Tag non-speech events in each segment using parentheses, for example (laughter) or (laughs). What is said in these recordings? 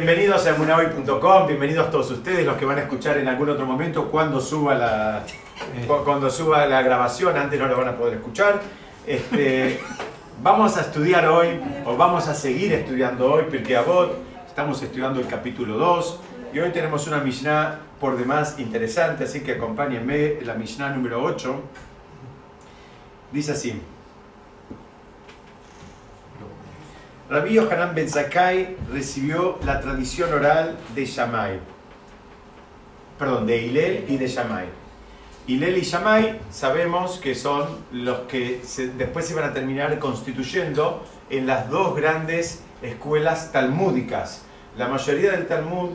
Bienvenidos a emunahoy.com, bienvenidos todos ustedes, los que van a escuchar en algún otro momento cuando suba la, cuando suba la grabación, antes no lo van a poder escuchar. Este, vamos a estudiar hoy, o vamos a seguir estudiando hoy, porque Avot, estamos estudiando el capítulo 2, y hoy tenemos una Mishnah por demás interesante, así que acompáñenme, la Mishnah número 8. Dice así. Rabbi Yohanan Ben Zakkai recibió la tradición oral de Shammai. Perdón, de Hillel y de Shammai. Hillel y Shammai sabemos que son los que después se van a terminar constituyendo en las dos grandes escuelas talmúdicas. La mayoría del Talmud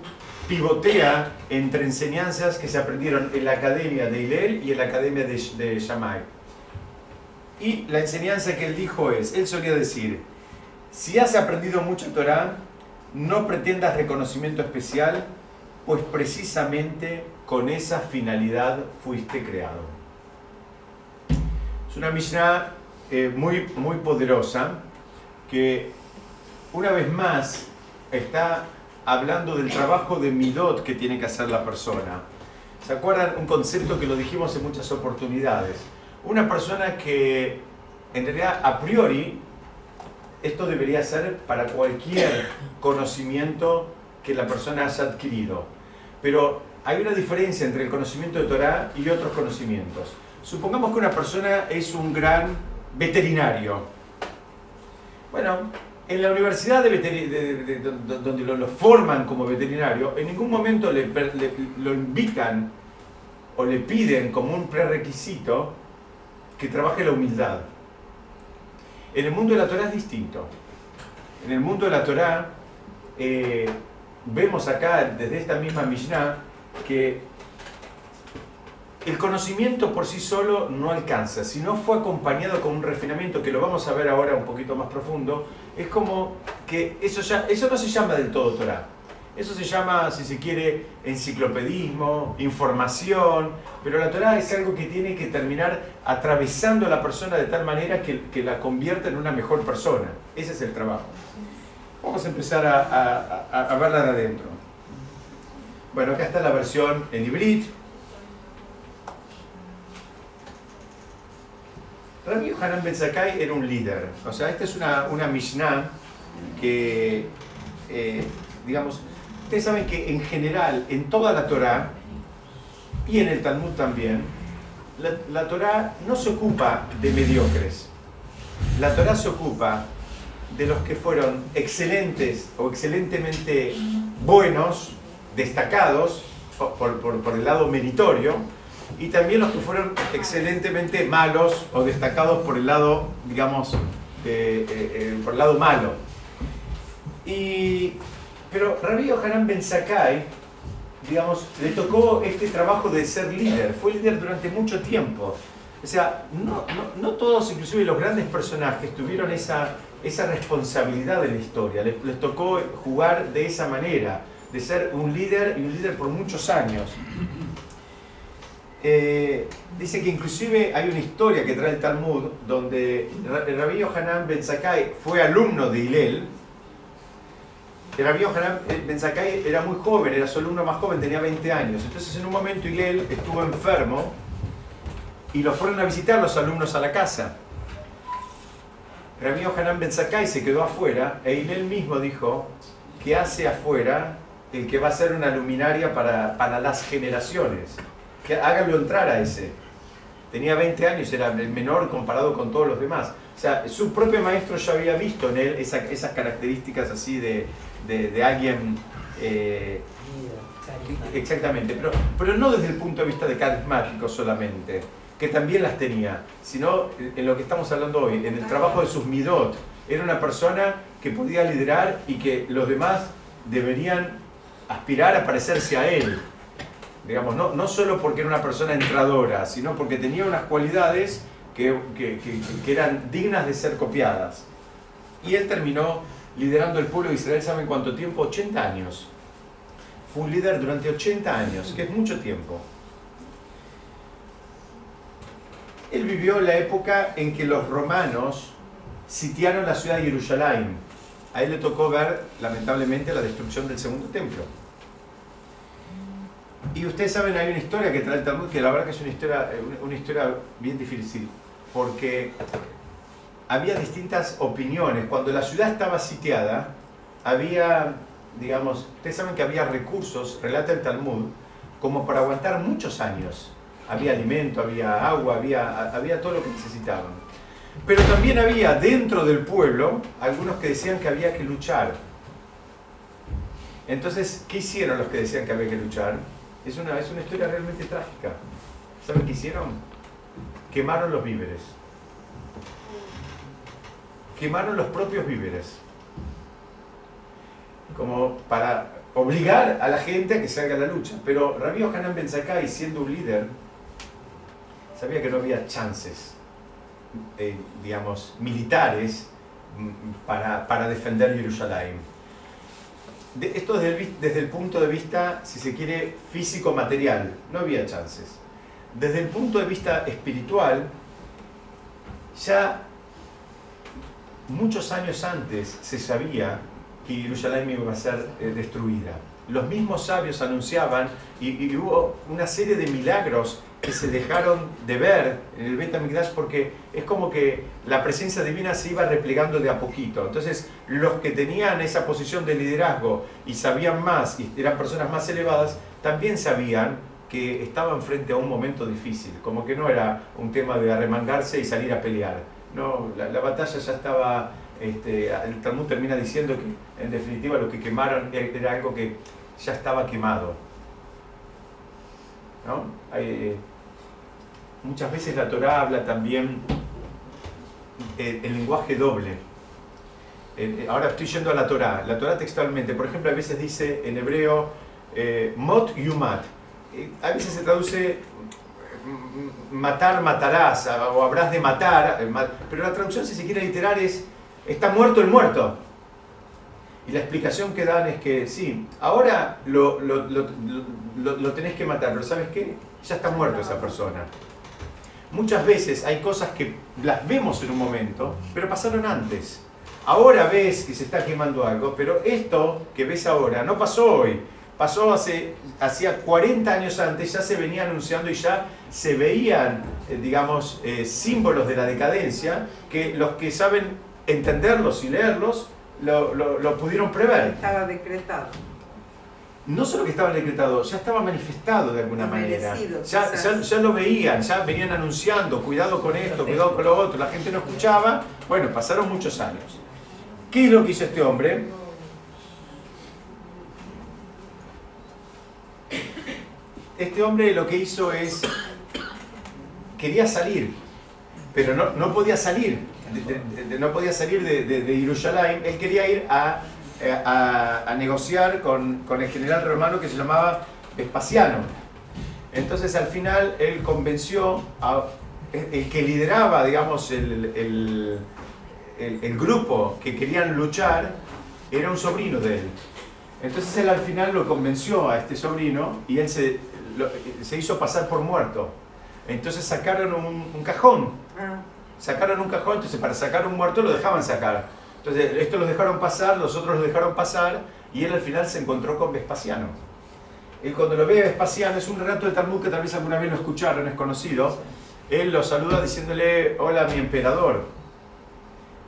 pivotea entre enseñanzas que se aprendieron en la academia de Hillel y en la academia de, de Shammai. Y la enseñanza que él dijo es, él solía decir, si has aprendido mucho Torah, no pretendas reconocimiento especial, pues precisamente con esa finalidad fuiste creado. Es una Mishnah eh, muy, muy poderosa que una vez más está hablando del trabajo de midot que tiene que hacer la persona. ¿Se acuerdan? Un concepto que lo dijimos en muchas oportunidades. Una persona que en realidad a priori esto debería ser para cualquier conocimiento que la persona haya adquirido. Pero hay una diferencia entre el conocimiento de Torah y otros conocimientos. Supongamos que una persona es un gran veterinario. Bueno, en la universidad de donde lo, forman como veterinario, en ningún momento le, lo invitan o le piden como un prerequisito que trabaje la humildad. En el mundo de la Torah es distinto. En el mundo de la Torah eh, vemos acá, desde esta misma Mishnah, que el conocimiento por sí solo no alcanza. Si no fue acompañado con un refinamiento, que lo vamos a ver ahora un poquito más profundo, es como que eso, eso no se llama del todo Torah. Eso se llama, si se quiere, enciclopedismo, información, pero la Torah es algo que tiene que terminar atravesando a la persona de tal manera que, que la convierta en una mejor persona. Ese es el trabajo. Vamos a empezar a, a, a verla de adentro. Bueno, acá está la versión en hibrid. Rabbi Yohanan Ben Zakkai era un líder. O sea, esta es una, una Mishnah que, eh, digamos, Ustedes saben que en general, en toda la Torah y en el Talmud también, la, la Torah no se ocupa de mediocres. La Torah se ocupa de los que fueron excelentes o excelentemente buenos, destacados por, por, el lado meritorio, y también los que fueron excelentemente malos o destacados por el lado, digamos, eh, eh, por el lado malo. Y pero Rabbi Yohanan Ben Sakai, digamos, le tocó este trabajo de ser líder. Fue líder durante mucho tiempo. O sea, no, todos, inclusive los grandes personajes, tuvieron esa, esa responsabilidad en la historia. Les, tocó jugar de esa manera, de ser un líder y un líder por muchos años. Eh, dice que inclusive hay una historia que trae el Talmud donde Rabbi Yohanan Ben Sakai fue alumno de Hillel, Rabbi Yohanan Ben Zakkai era muy joven, era solo uno más joven, tenía 20 años. Entonces en un momento Hillel estuvo enfermo y lo fueron a visitar los alumnos a la casa. Rabbi Yohanan Ben Zakkai se quedó afuera e Hillel mismo dijo, ¿qué hace afuera el que va a ser una luminaria para, para las generaciones? Que háganlo entrar a ese. Tenía 20 años, era el menor comparado con todos los demás. O sea, su propio maestro ya había visto en él esas características así de, de, alguien... Eh, exactamente, pero, pero no desde el punto de vista de carismático solamente, que también las tenía, sino en lo que estamos hablando hoy, en el trabajo de sus midot. Era una persona que podía liderar y que los demás deberían aspirar a parecerse a él. Digamos, no, no solo porque era una persona entradora, sino porque tenía unas cualidades que, que, que eran dignas de ser copiadas. Y él terminó liderando el pueblo de Israel, ¿saben cuánto tiempo? 80 años. Fue un líder durante 80 años, que es mucho tiempo. Él vivió la época en que los romanos sitiaron la ciudad de Jerusalén. a él le tocó ver, lamentablemente, la destrucción del segundo templo. Y ustedes saben, hay una historia que trae el Talmud que la verdad que es una historia, una historia bien difícil, porque había distintas opiniones. Cuando la ciudad estaba sitiada, había, digamos, ustedes saben que había recursos, relata el Talmud, como para aguantar muchos años. Había alimento, había agua, había, había todo lo que necesitaban. Pero también había dentro del pueblo algunos que decían que había que luchar. Entonces, ¿qué hicieron los que decían que había que luchar? Es una, es una historia realmente trágica. ¿Saben qué hicieron? Quemaron los víveres. Quemaron los propios víveres. Como para obligar a la gente a que salga a la lucha. Pero Rabbi Hanan Ben Zakkai, siendo un líder, sabía que no había chances eh, digamos, militares mm, para, para defender Jerusalén. esto desde el, desde el punto de vista, si se quiere, físico-material, no había chances. Desde el punto de vista espiritual, ya muchos años antes se sabía que Jerusalén iba a ser eh, destruida. Los mismos sabios anunciaban y, hubo una serie de milagros que se dejaron de ver en el Beta porque es como que la presencia divina se iba replegando de a poquito. Entonces, los que tenían esa posición de liderazgo y sabían más y eran personas más elevadas, también sabían que estaban frente a un momento difícil, como que no era un tema de arremangarse y salir a pelear. No, la, batalla ya estaba, este, el Talmud termina diciendo que en definitiva lo que quemaron era algo que ya estaba quemado. ¿No? Hay, muchas veces la Torah habla también el, lenguaje doble. ahora estoy yendo a la Torah. La Torah textualmente, por ejemplo, a veces dice en hebreo eh, mot yumat. A veces se traduce matar, matarás, o habrás de matar, pero la traducción, si se quiere literar, es está muerto el muerto. Y la explicación que dan es que sí, ahora lo, lo, lo, lo tenés que matar, pero ¿sabes qué? Ya está muerto esa persona. Muchas veces hay cosas que las vemos en un momento, pero pasaron antes. Ahora ves que se está quemando algo, pero esto que ves ahora no pasó hoy. Pasó hace hacía 40 años antes, ya se venía anunciando y ya se veían, eh, digamos, eh, símbolos de la decadencia que los que saben entenderlos y leerlos lo, lo pudieron prever. Estaba decretado no solo que estaba decretado, ya estaba manifestado de alguna manera. Ya, ya, lo veían, ya venían anunciando, cuidado con esto, cuidado con lo otro, la gente no escuchaba. Bueno, pasaron muchos años. ¿Qué es lo que hizo este hombre? Este hombre lo que hizo es, quería salir, pero no, no podía salir, no podía salir de, Jerusalén, él quería ir a eh, a, negociar con, con, el general romano que se llamaba Vespasiano. Entonces al final él convenció a el que lideraba, digamos, el, el, el, grupo que querían luchar, era un sobrino de él. Entonces él al final lo convenció a este sobrino y él se, se hizo pasar por muerto. Entonces sacaron un, un cajón. Ah. Sacaron un cajón, entonces para sacar un muerto lo dejaban sacar. Entonces, esto los dejaron pasar, los otros los dejaron pasar, y él al final se encontró con Vespasiano. Y cuando lo ve Vespasiano, es un relato de Talmud que tal vez alguna vez lo escucharon, es conocido, él lo saluda diciéndole, hola mi emperador.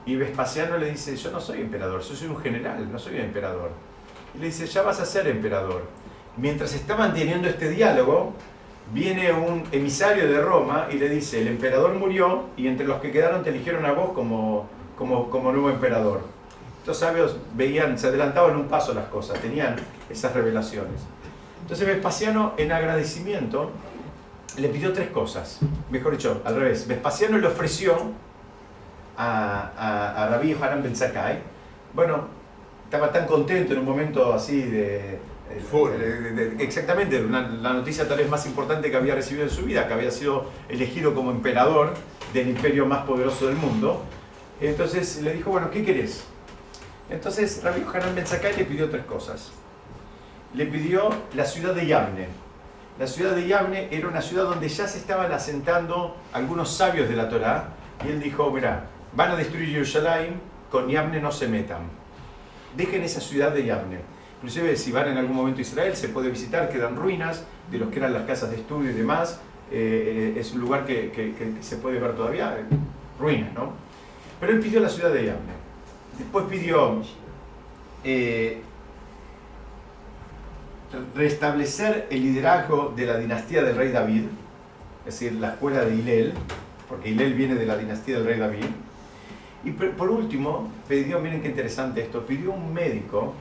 Y Vespasiano le dice, yo no soy emperador, yo soy un general, no soy un emperador. Y le dice, ya vas a ser emperador. Mientras está manteniendo este diálogo, viene un emisario de Roma y le dice, el emperador murió y entre los que quedaron te eligieron a vos como nuevo emperador. Estos sabios veían, se adelantaban un paso las cosas, tenían esas revelaciones. Entonces Vespasiano, en agradecimiento, le pidió tres cosas. Mejor dicho, al revés. Vespasiano le ofreció a, a, a Rabí Haram Ben Zakai, bueno, estaba tan contento en un momento así de, exactamente, la noticia tal vez más importante que había recibido en su vida, que había sido elegido como emperador del imperio más poderoso del mundo, entonces le dijo, bueno, ¿qué querés? Entonces Rabbi Hanan Ben le pidió tres cosas. Le pidió la ciudad de Yamne. La ciudad de Yamne era una ciudad donde ya se estaban asentando algunos sabios de la Torá. Y él dijo, mira, van a destruir Jerusalén, con Yamne no se metan. dejen esa ciudad de Yavne. Inclusive si van en algún momento a Israel se puede visitar, quedan ruinas de los que eran las casas de estudio y demás. Eh, es un lugar que, se puede ver todavía, ruinas, ¿no? Pero él pidió la ciudad de Yavne. Después pidió eh, restablecer el liderazgo de la dinastía del rey David, es decir, la escuela de Hilel, porque Hilel viene de la dinastía del rey David. Y por último, pidió, miren qué interesante esto, pidió un médico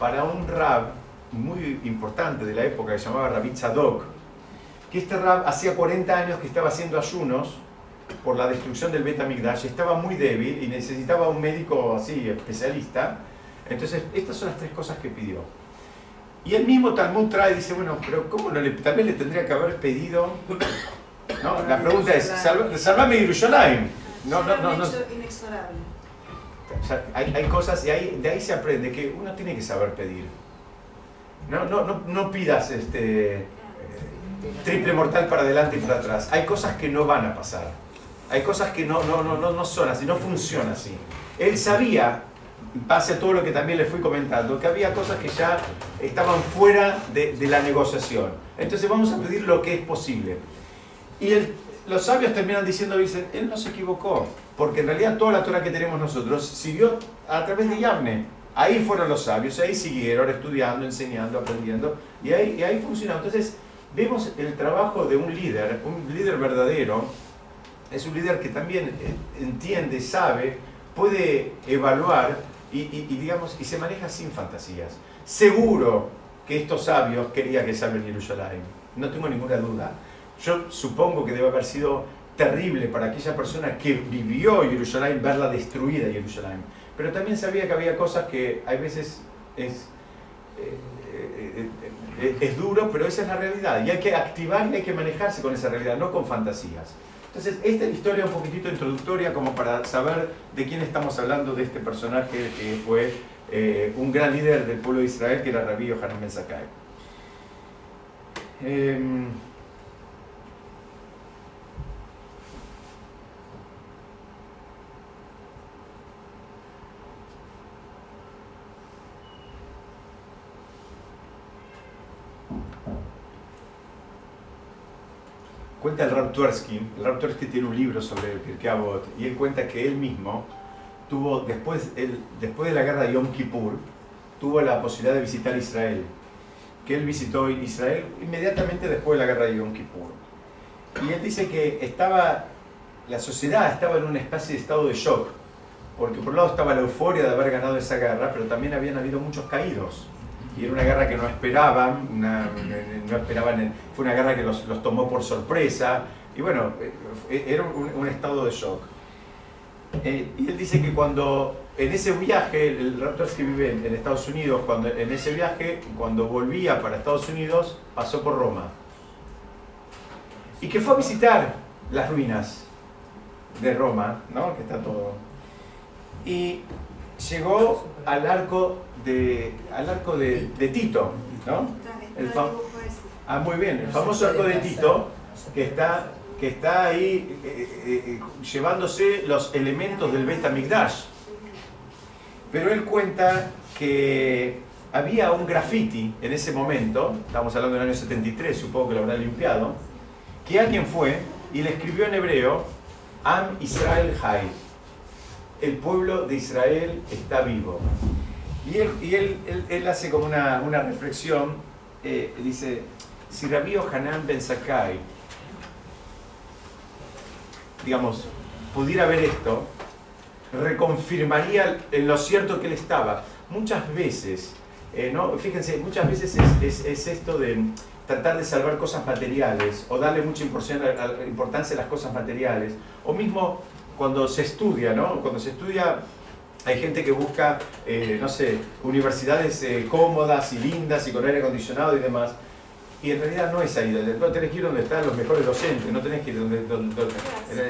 para un rab muy importante de la época que se llamaba Rabbi Tzadok, que este rab hacía 40 años que estaba haciendo ayunos por la destrucción del Bet estaba muy débil y necesitaba un médico así, especialista. Entonces, estas son las tres cosas que pidió. Y el mismo Talmud trae y dice, bueno, pero ¿cómo no le, tal vez le tendría que haber pedido? ¿no? La pregunta es, salvame Yerushalayim. No, no, no, no. Hay, hay, cosas, y ahí, de ahí se aprende que uno tiene que saber pedir. No, no, no, no pidas este, triple mortal para adelante y para atrás. Hay cosas que no van a pasar. Hay cosas que no, no, no, no son así, no funciona así. Él sabía base a todo lo que también les fui comentando, que había cosas que ya estaban fuera de, la negociación. Entonces vamos a pedir lo que es posible. Y los sabios terminan diciendo, dicen, él no se equivocó, porque en realidad toda la Torah que tenemos nosotros siguió a través de Yavne. Ahí fueron los sabios, ahí siguieron estudiando, enseñando, aprendiendo, y ahí, y ahí funcionó. Entonces vemos el trabajo de un líder, un líder verdadero, es un líder que también eh, entiende, sabe, puede evaluar y, digamos, y se maneja sin fantasías. Seguro que estos sabios querían que salven Jerusalén, no tengo ninguna duda. Yo supongo que debe haber sido terrible para aquella persona que vivió Jerusalén verla destruida Jerusalén, pero también sabía que había cosas que a veces es, eh, eh, eh, es duro, pero esa es la realidad y hay que activar y hay que manejarse con esa realidad, no con fantasías. Entonces, esta es la historia un poquitito introductoria como para saber de quién estamos hablando, de este personaje que fue eh, un gran líder del pueblo de Israel, que era Rabbi Yohanan Ben Zakkai. Em, Cuenta el Rab el Rab tiene un libro sobre el Pirkei y él cuenta que él mismo tuvo, después, después de la guerra de Yom Kippur, tuvo la posibilidad de visitar Israel. Que él visitó Israel inmediatamente después de la guerra de Yom Kippur. Y él dice que estaba, la sociedad estaba en una especie de estado de shock, porque por un lado estaba la euforia de haber ganado esa guerra, pero también habían habido muchos caídos y era una guerra que no esperaban, no esperaban, fue una guerra que los, los, tomó por sorpresa, y bueno, eh, era un, estado de shock. Eh, y él dice que cuando en ese viaje, el Raptors que vive en, Estados Unidos, cuando en ese viaje, cuando volvía para Estados Unidos, pasó por Roma. Y que fue a visitar las ruinas de Roma, ¿no? Que está todo. Y llegó al arco de, al arco de, Tito, ¿no? El ah, muy bien, el famoso arco de Tito, que está, que está ahí eh, eh, eh, llevándose los elementos del Beta Migdash. Pero él cuenta que había un graffiti en ese momento, estamos hablando del año 73, supongo que lo habrá limpiado, que alguien fue y le escribió en hebreo Am Israel Hay el pueblo de Israel está vivo. Y él, hace como una, reflexión, eh, dice, si Rabbi Hanan Ben Sakai, digamos, pudiera ver esto, reconfirmaría en lo cierto que él estaba. Muchas veces, eh, ¿no? fíjense, muchas veces es, esto de tratar de salvar cosas materiales o darle mucha importancia a las cosas materiales, o mismo cuando se estudia, ¿no? Cuando se estudia hay gente que busca, eh, no sé, universidades eh, cómodas y lindas y con aire acondicionado y demás. Y en realidad no es ahí. No tenés que ir donde están los mejores docentes, no tenés que ir donde...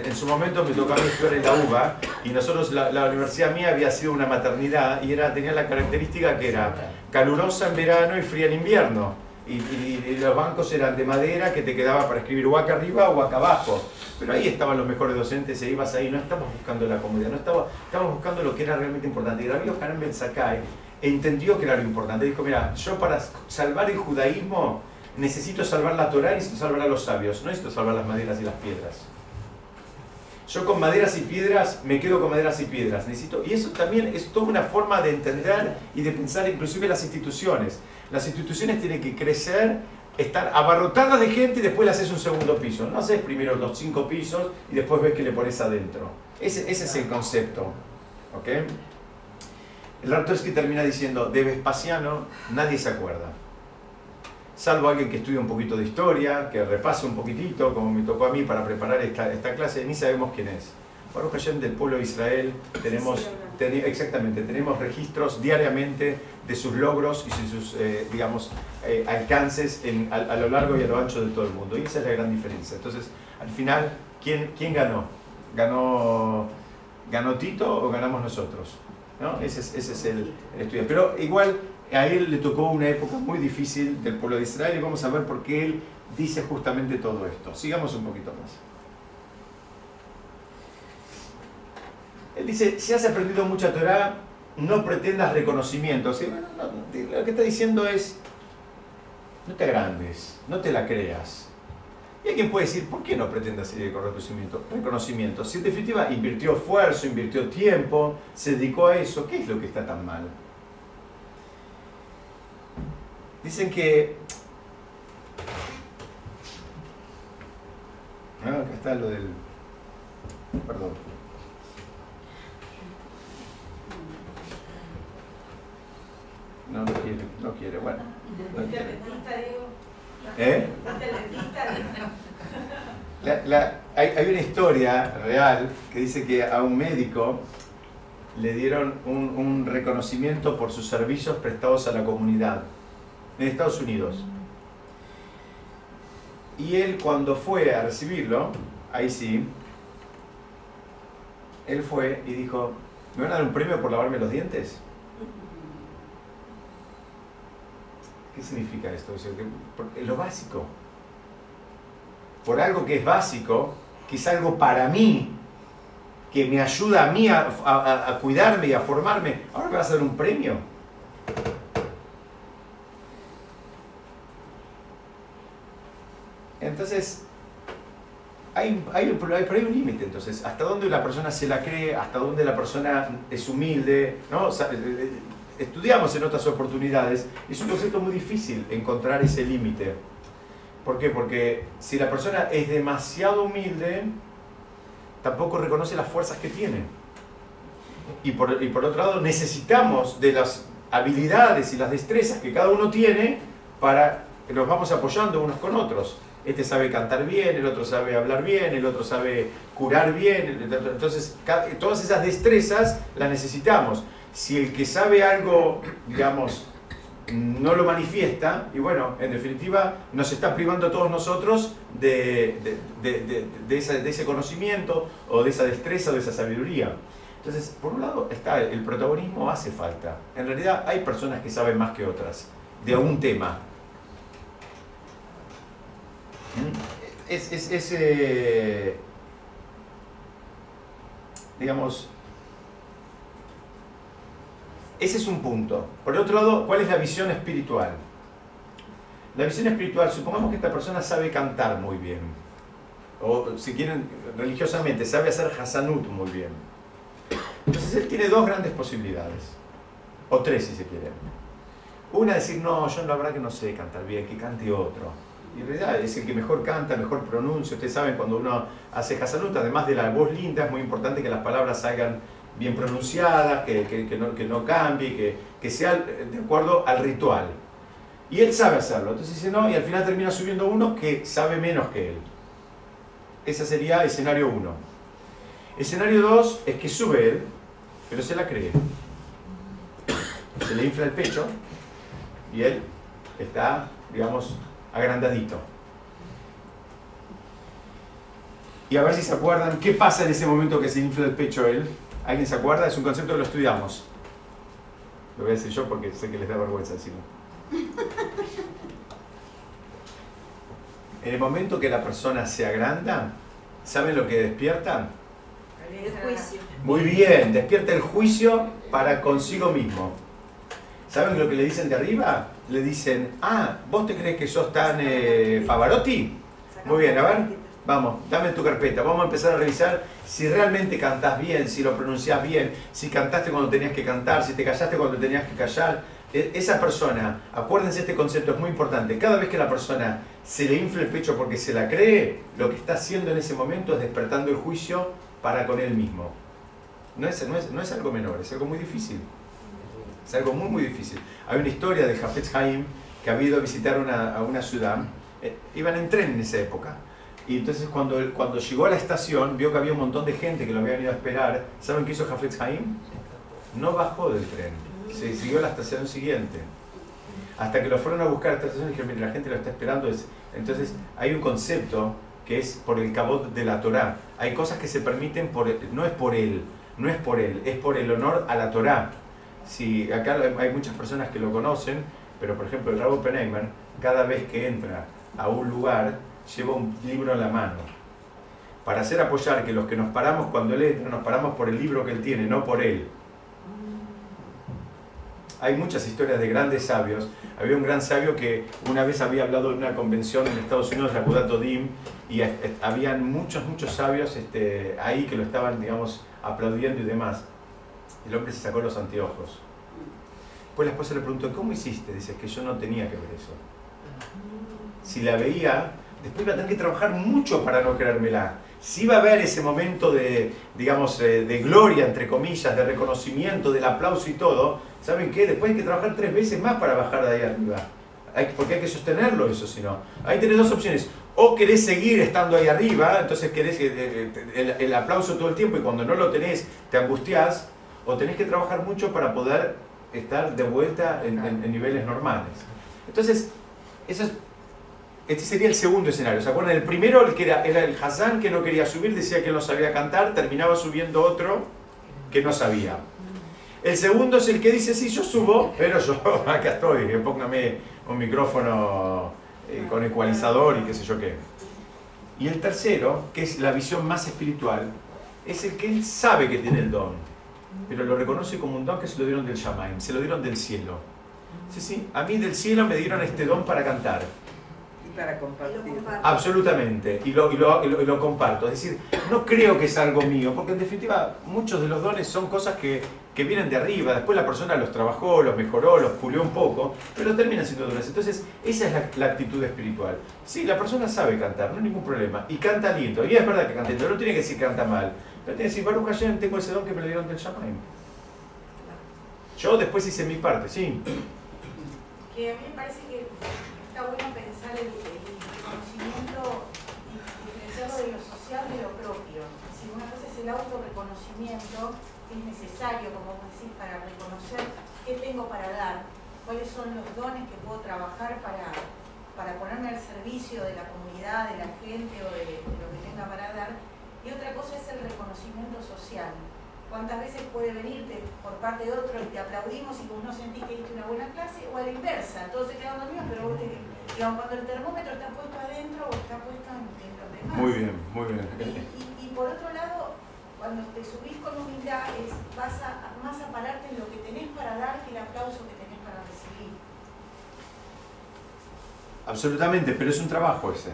en, su momento me tocó a mí estudiar en la UBA y nosotros, la, la, universidad mía había sido una maternidad y era, tenía la característica que era calurosa en verano y fría en invierno. Y, los bancos eran de madera que te quedaba para escribir o acá arriba o acá abajo. Pero ahí estaban los mejores docentes e ibas ahí, no estábamos buscando la comodidad, no estaba, estábamos buscando lo que era realmente importante. Y Rabbi Hanan Ben Sakai entendió que era lo importante. Dijo, mira, yo para salvar el judaísmo necesito salvar la Torah y necesito salvar a los sabios, no necesito salvar las maderas y las piedras. Yo con maderas y piedras me quedo con maderas y piedras. Necesito, y eso también es toda una forma de entender y de pensar inclusive las instituciones. Las instituciones tienen que crecer, estar abarrotadas de gente y después le haces un segundo piso. No haces primero los cinco pisos y después ves que le pones adentro. Ese, es el concepto. ¿ok? El que termina diciendo, de Vespasiano nadie se acuerda salvo alguien que estudie un poquito de historia, que repase un poquitito, como me tocó a mí para preparar esta, esta clase, ni sabemos quién es. Baruch Hashem del pueblo de Israel, tenemos, exactamente, tenemos registros diariamente de sus logros y sus, eh, digamos, eh, alcances en, a, lo largo y a lo ancho de todo el mundo. Y esa es la gran diferencia. Entonces, al final, ¿quién, quién ganó? ¿Ganó, ¿Ganó Tito o ganamos nosotros? ¿No? Ese es, ese es el, el estudio. Pero igual, a él le tocó una época muy difícil del pueblo de Israel y vamos a ver por qué él dice justamente todo esto. Sigamos un poquito más. Él dice, si has aprendido mucha Torah, no pretendas reconocimiento. lo que está diciendo es, no te agrandes, no te la creas. Y alguien puede decir, ¿por qué no pretendas reconocimiento? reconocimiento? Si en definitiva invirtió esfuerzo, invirtió tiempo, se dedicó a eso, ¿qué es lo que está tan mal? Dicen que... Ah, acá está lo del... Perdón. No, no quiere, no quiere, bueno. No quiere. ¿Eh? La, la, hay, hay, una historia real que dice que a un médico le dieron un, un reconocimiento por sus servicios prestados a la comunidad en Estados Unidos. Y él cuando fue a recibirlo, ahí sí, él fue y dijo, ¿me van a dar un premio por lavarme los dientes? ¿Qué significa esto? Es lo básico. Por algo que es básico, que es algo para mí, que me ayuda a mí a, cuidarme y a formarme, ahora me vas a dar un premio. Entonces, hay, hay, pero hay un límite, entonces, hasta dónde la persona se la cree, hasta dónde la persona es humilde, ¿no? Estudiamos en otras oportunidades, es un concepto muy difícil encontrar ese límite. ¿Por qué? Porque si la persona es demasiado humilde, tampoco reconoce las fuerzas que tiene. Y por, y por otro lado, necesitamos de las habilidades y las destrezas que cada uno tiene para que nos vamos apoyando unos con otros este sabe cantar bien, el otro sabe hablar bien, el otro sabe curar bien. Entonces, todas esas destrezas las necesitamos. Si el que sabe algo, digamos, no lo manifiesta, y bueno, en definitiva, nos está privando a todos nosotros de, de, ese conocimiento o de esa destreza o de esa sabiduría. Entonces, por un lado está el protagonismo hace falta. En realidad hay personas que saben más que otras de algún tema, es, es, eh, digamos, ese es un punto. Por el otro lado, ¿cuál es la visión espiritual? La visión espiritual, supongamos que esta persona sabe cantar muy bien, o si quieren religiosamente, sabe hacer Hasanut muy bien. Entonces él tiene dos grandes posibilidades, o tres si se quiere. Una, decir, no, yo la verdad que no sé cantar bien, que cante otro y en realidad es el que mejor canta, mejor pronuncia. Ustedes saben, cuando uno hace Hasanut, además de la voz linda, es muy importante que las palabras salgan bien pronunciadas, que, que, no, que no, cambie, que, que sea de acuerdo al ritual. Y él sabe hacerlo. Entonces dice no, y al final termina subiendo uno que sabe menos que él. Ese sería escenario 1. Escenario 2 es que sube él, pero se la cree. Se le infla el pecho y él está, digamos, agrandadito. Y a ver si se acuerdan, ¿qué pasa en ese momento que se infla el pecho él? ¿Alguien se acuerda? Es un concepto que lo estudiamos. Lo voy a decir yo porque sé que les da vergüenza decirlo. En el momento que la persona se agranda, ¿saben lo que despierta? El juicio. Muy bien, despierta el juicio para consigo mismo. ¿Saben lo que le dicen de arriba? Le dicen, ah, ¿vos te crees que sos tan eh, Pavarotti? Muy bien, a ver, vamos, dame tu carpeta, vamos a empezar a revisar si realmente cantás bien, si lo pronunciás bien, si cantaste cuando tenías que cantar, si te callaste cuando tenías que callar. E- Esa persona, acuérdense este concepto, es muy importante, cada vez que la persona se le infla el pecho porque se la cree, lo que está haciendo en ese momento es despertando el juicio para con él mismo. No es, no es, no es algo menor, es algo muy difícil. Es algo muy, muy difícil. Hay una historia de Jafetz Haim que ha ido a visitar una, a una ciudad. Eh, iban en tren en esa época. Y entonces cuando, él- cuando llegó a la estación, vio que había un montón de gente que lo habían ido a esperar. ¿Saben qué hizo Jafetz Haim? No bajó del tren. Se siguió a la estación siguiente. Hasta que lo fueron a buscar a esta estación y dijeron, mire, la gente lo está esperando. Es- Entonces hay un concepto que es por el cabot de la Torá. Hay cosas que se permiten, por, no es por él, no es por él, es por el honor a la Torá. Si acá hay muchas personas que lo conocen, pero por ejemplo el Rabo Oppenheimer, cada vez que entra a un lugar, lleva un libro en la mano. Para hacer apoyar que los que nos paramos cuando él entra, nos paramos por el libro que él tiene, no por él. Hay muchas historias de grandes sabios. Había un gran sabio que una vez había hablado en una convención en Estados Unidos, la Budat Odim, y habían muchos, muchos sabios este, ahí que lo estaban, digamos, aplaudiendo y demás. El hombre se sacó los anteojos. Después la esposa le preguntó, ¿cómo hiciste? Dice, que yo no tenía que ver eso. Si la veía, después iba a tener que trabajar mucho para no creérmela. Si iba a haber ese momento de, digamos, eh, de gloria, entre comillas, de reconocimiento, del aplauso y todo, ¿saben qué? Después hay que trabajar tres veces más para bajar de ahí arriba. Hay- porque hay que sostenerlo eso, si no. Ahí tenés dos opciones. O querés seguir estando ahí arriba, entonces querés que, eh, eh, el, el aplauso todo el tiempo y cuando no lo tenés te angustiás, o tenés que trabajar mucho para poder estar de vuelta en, en- en niveles normales. Entonces, eso es- este sería el segundo escenario. ¿Se acuerdan? El primero, el que era, era el Hassan que no quería subir, decía que no sabía cantar, terminaba subiendo otro que no sabía. El segundo es el que dice, sí, yo subo, pero yo (laughs) acá estoy, eh, póngame un micrófono eh, con ecualizador y qué sé yo qué. Y el tercero, que es la visión más espiritual, es el que él sabe que tiene el don, pero lo reconoce como un don que se lo dieron del Shamaim, se lo dieron del cielo. Sí, sí, a mí del cielo me dieron este don para cantar. Y para compartir. Absolutamente, y lo, y lo- y lo- y lo comparto. Es decir, no creo que es algo mío, porque en definitiva muchos de los dones son cosas que, que vienen de arriba, después la persona los trabajó, los mejoró, los pulió un poco, pero terminan siendo dones. Entonces, esa es la, la actitud espiritual. Sí, la persona sabe cantar, no hay ningún problema, y canta lindo, y es verdad que canta lindo, no tiene que decir canta mal, pero tiene que decir, Baruch Hashem, tengo ese don que me lo dieron del Shamaim. Yo después hice mi parte, sí. que a mí me parece que está bueno pensar el, reconocimiento y diferenciarlo de lo social de lo propio. Si una cosa es el autorreconocimiento, que es necesario, como vos decís, para reconocer qué tengo para dar, cuáles son los dones que puedo trabajar para, para ponerme al servicio de la comunidad, de la gente o de lo que tenga para dar. Y otra cosa es el reconocimiento social. ¿Cuántas veces puede venirte por parte de otro y te aplaudimos y vos no sentís que diste una buena clase? O a la inversa, todos se quedan dormidos, pero vos te, digamos, cuando el termómetro está puesto adentro o está puesto en, en los demás. Muy bien, muy bien. Y, y- y por otro lado, cuando te subís con humildad, es, vas a, más a pararte en lo que tenés para dar que el aplauso que tenés para recibir. Absolutamente, pero es un trabajo ese.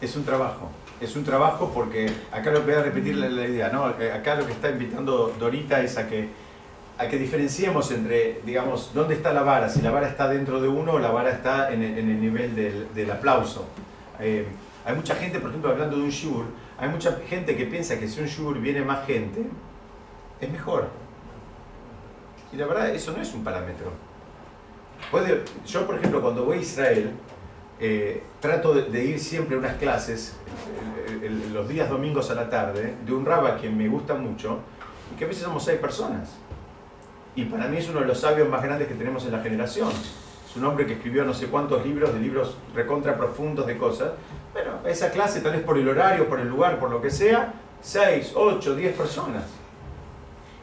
Es un trabajo. Es un trabajo porque acá lo voy a repetir la, la idea, ¿no? Eh, Acá lo que está invitando Dorita es a que, a que diferenciemos entre, digamos, dónde está la vara, si la vara está dentro de uno o la vara está en el, en el nivel del, del aplauso. Eh, hay mucha gente, por ejemplo, hablando de un shur, hay mucha gente que piensa que si un shur viene más gente, es mejor. Y la verdad, eso no es un parámetro. Yo, por ejemplo, cuando voy a Israel, eh, trato de, ir siempre a unas clases, eh, los días domingos a la tarde, de un rabba que me gusta mucho, y que a veces somos seis personas. Y para mí es uno de los sabios más grandes que tenemos en la generación. Es un hombre que escribió no sé cuántos libros, de libros recontra profundos de cosas. Bueno, esa clase, tal vez por el horario, por el lugar, por lo que sea, seis, ocho, diez personas.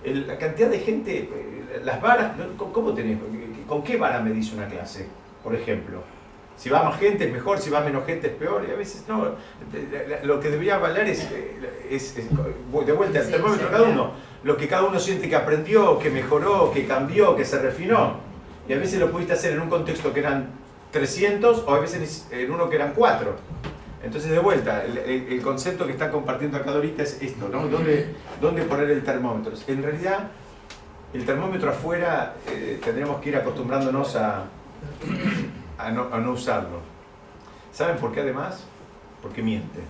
La cantidad de gente, eh, las varas, ¿no? ¿cómo- ¿cómo tenés? ¿Con qué vara me dice una clase, por ejemplo? Si va más gente es mejor, si va menos gente es peor, y a veces no. Lo que debería valer es, es, de vuelta, el termómetro de cada uno. Lo que cada uno siente que aprendió, que mejoró, que cambió, que se refinó. Y a veces lo pudiste hacer en un contexto que eran 300 o a veces en uno que eran 4. Entonces, de vuelta, el, concepto que está compartiendo acá ahorita es esto, ¿no? ¿Dónde, ¿Dónde, poner el termómetro? En realidad, el termómetro afuera eh, tendremos que ir acostumbrándonos a, a, no, a no usarlo. ¿Saben por qué además? Porque miente.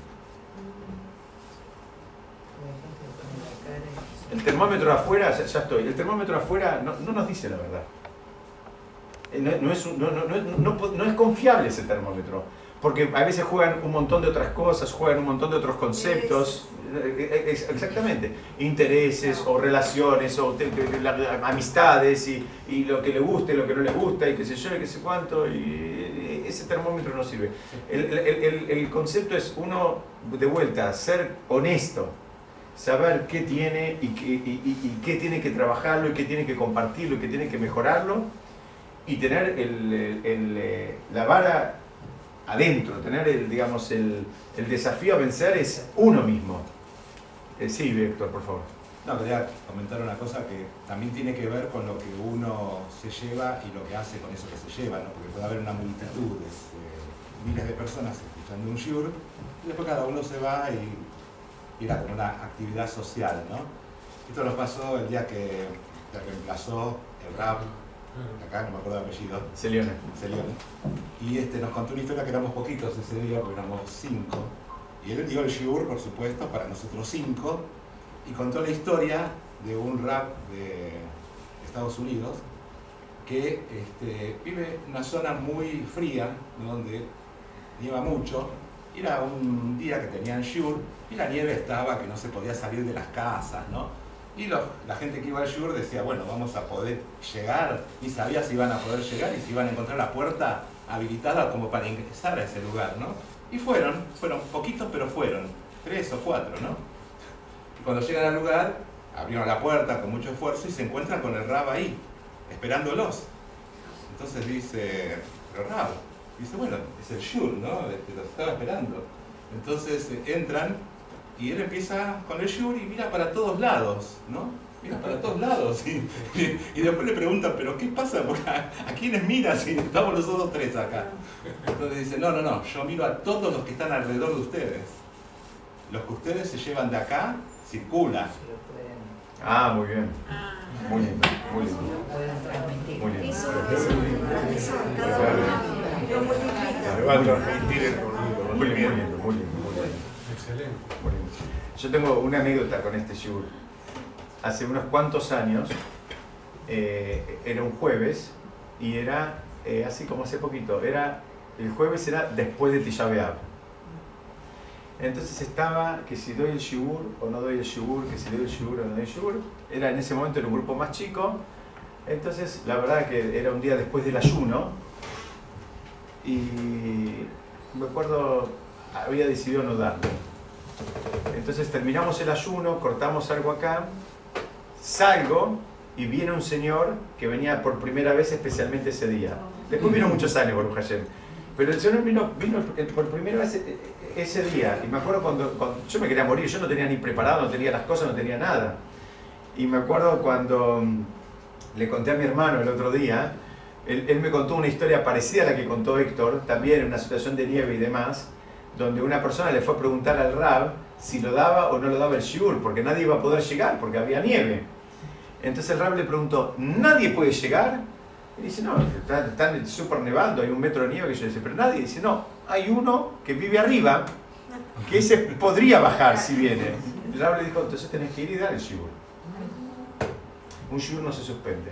El termómetro afuera, ya, estoy, el termómetro afuera no, no nos dice la verdad. Eh, no, es, no, es, confiable ese termómetro, porque a veces juegan un montón de otras cosas, juegan un montón de otros conceptos, eh, eh, exactamente, intereses o relaciones o amistades y, y, lo que le gusta y lo que no le gusta y qué sé yo y qué sé cuánto, y ese termómetro no sirve. El, el, el concepto es uno, de vuelta, ser honesto, saber qué tiene y qué, y, y qué tiene que trabajarlo y qué tiene que compartirlo y qué tiene que mejorarlo y tener el, el, la vara adentro, tener el, digamos, el, desafío a vencer es uno mismo. Eh, sí, Víctor, por favor. No, quería comentar una cosa que también tiene que ver con lo que uno se lleva y lo que hace con eso que se lleva, ¿no? porque puede haber una multitud, de, miles de personas escuchando un shiur, y después cada uno se va y, era como una actividad social. ¿no? Esto nos pasó el día que, que reemplazó el rap acá no me acuerdo el apellido. Celione. Celione. Y este, nos contó una historia que éramos poquitos ese día, porque éramos cinco. Y él dio el shiur, por supuesto, para nosotros cinco, y contó la historia de un rap de Estados Unidos que este, vive en una zona muy fría, donde nieva mucho. Era un día que tenían shiur y la nieve estaba que no se podía salir de las casas, ¿no? Y la gente que iba al Shur decía, bueno, vamos a poder llegar, y sabía si iban a poder llegar y si iban a encontrar la puerta habilitada como para ingresar a ese lugar, ¿no? Y fueron, fueron poquitos, pero fueron, tres o cuatro, ¿no? Y cuando llegan al lugar, abrieron la puerta con mucho esfuerzo y se encuentran con el Rab ahí, esperándolos. Entonces dice, pero Rab, dice, bueno, es el Shur, ¿no? Este, los estaba esperando. Entonces eh, entran y él empieza con el shur y mira para todos lados, ¿no? Mira para todos lados. Y, después le preguntan, ¿pero qué pasa? ¿A, quiénes miras si estamos los otros tres acá? Entonces dice, no, no, no, yo miro a todos los que están alrededor de ustedes. Los que ustedes se llevan de acá, circula. Ah, muy bien. Muy lindo, muy lindo. Muy lindo. Eso, Muy lindo, muy lindo. Excelente. Yo tengo una anécdota con este shiur. Hace unos cuantos años, eh, era un jueves y era, eh, así como hace poquito, era, el jueves era después de Tisha Entonces estaba que si doy el shiur o no doy el shiur, que si doy el shiur o no doy el shiur. Era en ese momento en un grupo más chico. Entonces, la verdad que era un día después del ayuno. Y me acuerdo, había decidido no darlo. Entonces terminamos el ayuno, cortamos algo acá, salgo y viene un señor que venía por primera vez especialmente ese día. Después vino muchos años, Baruch Hashem. Pero el señor vino, por primera vez e, e, ese día. Y me acuerdo cuando, yo me quería morir, yo no tenía ni preparado, no tenía las cosas, no tenía nada. Y me acuerdo cuando mm, le conté a mi hermano el otro día, él, él me contó una historia parecida a la que contó Héctor, también en una situación de nieve y demás donde una persona le fue a preguntar al Rab si lo daba o no lo daba el shiur, porque nadie iba a poder llegar, porque había nieve. Entonces el Rab le preguntó, ¿nadie puede llegar? Y dice, no, están súper nevando, hay un metro de nieve. que yo dice, pero nadie. Dice, no, hay uno que vive arriba, que ese podría bajar si viene. El Rab le dijo, entonces tenés que ir y dar el shiur. Un shiur no se suspende.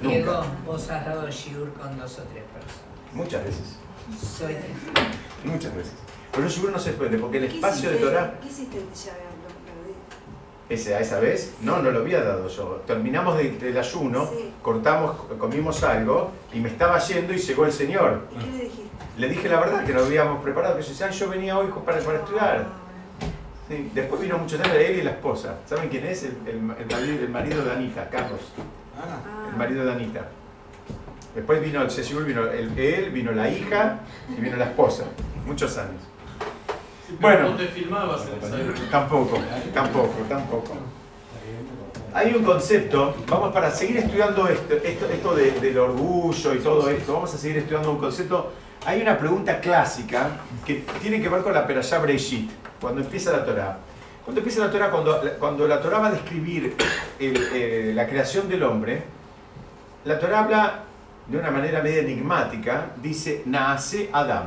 Diego, vos has dado shiur con dos o tres personas. Muchas veces. Soy Muchas veces. Pero el no se puede, porque el espacio de Torah... ¿Qué hiciste ese, a esa vez, no, no lo había dado yo. Terminamos de, del ayuno, cortamos, comimos algo y me estaba yendo y llegó el Señor. ¿Y qué le dijiste? Le dije la verdad, que lo habíamos preparado, que yo, yo venía hoy para, para estudiar. Sí. Después vino mucho tiempo él y la esposa. ¿Saben quién es? El, el, marido, el marido de Anita, Carlos. Ah. El marido de Anita. Después vino el vino el- él, vino la hija y vino la esposa. Muchos años. Bueno. no te filmabas en esa época. Tampoco, tampoco, tampoco. Hay un concepto, vamos para seguir estudiando esto, esto, esto de- del orgullo y todo esto, vamos a seguir estudiando un concepto. Hay una pregunta clásica que tiene que ver con la Perashá Breishit, cuando empieza la Torah. Cuando empieza la Torah, cuando, cuando la Torah va a describir el- eh, la creación del hombre, la Torah habla de una manera medio enigmática, dice Naase Adam.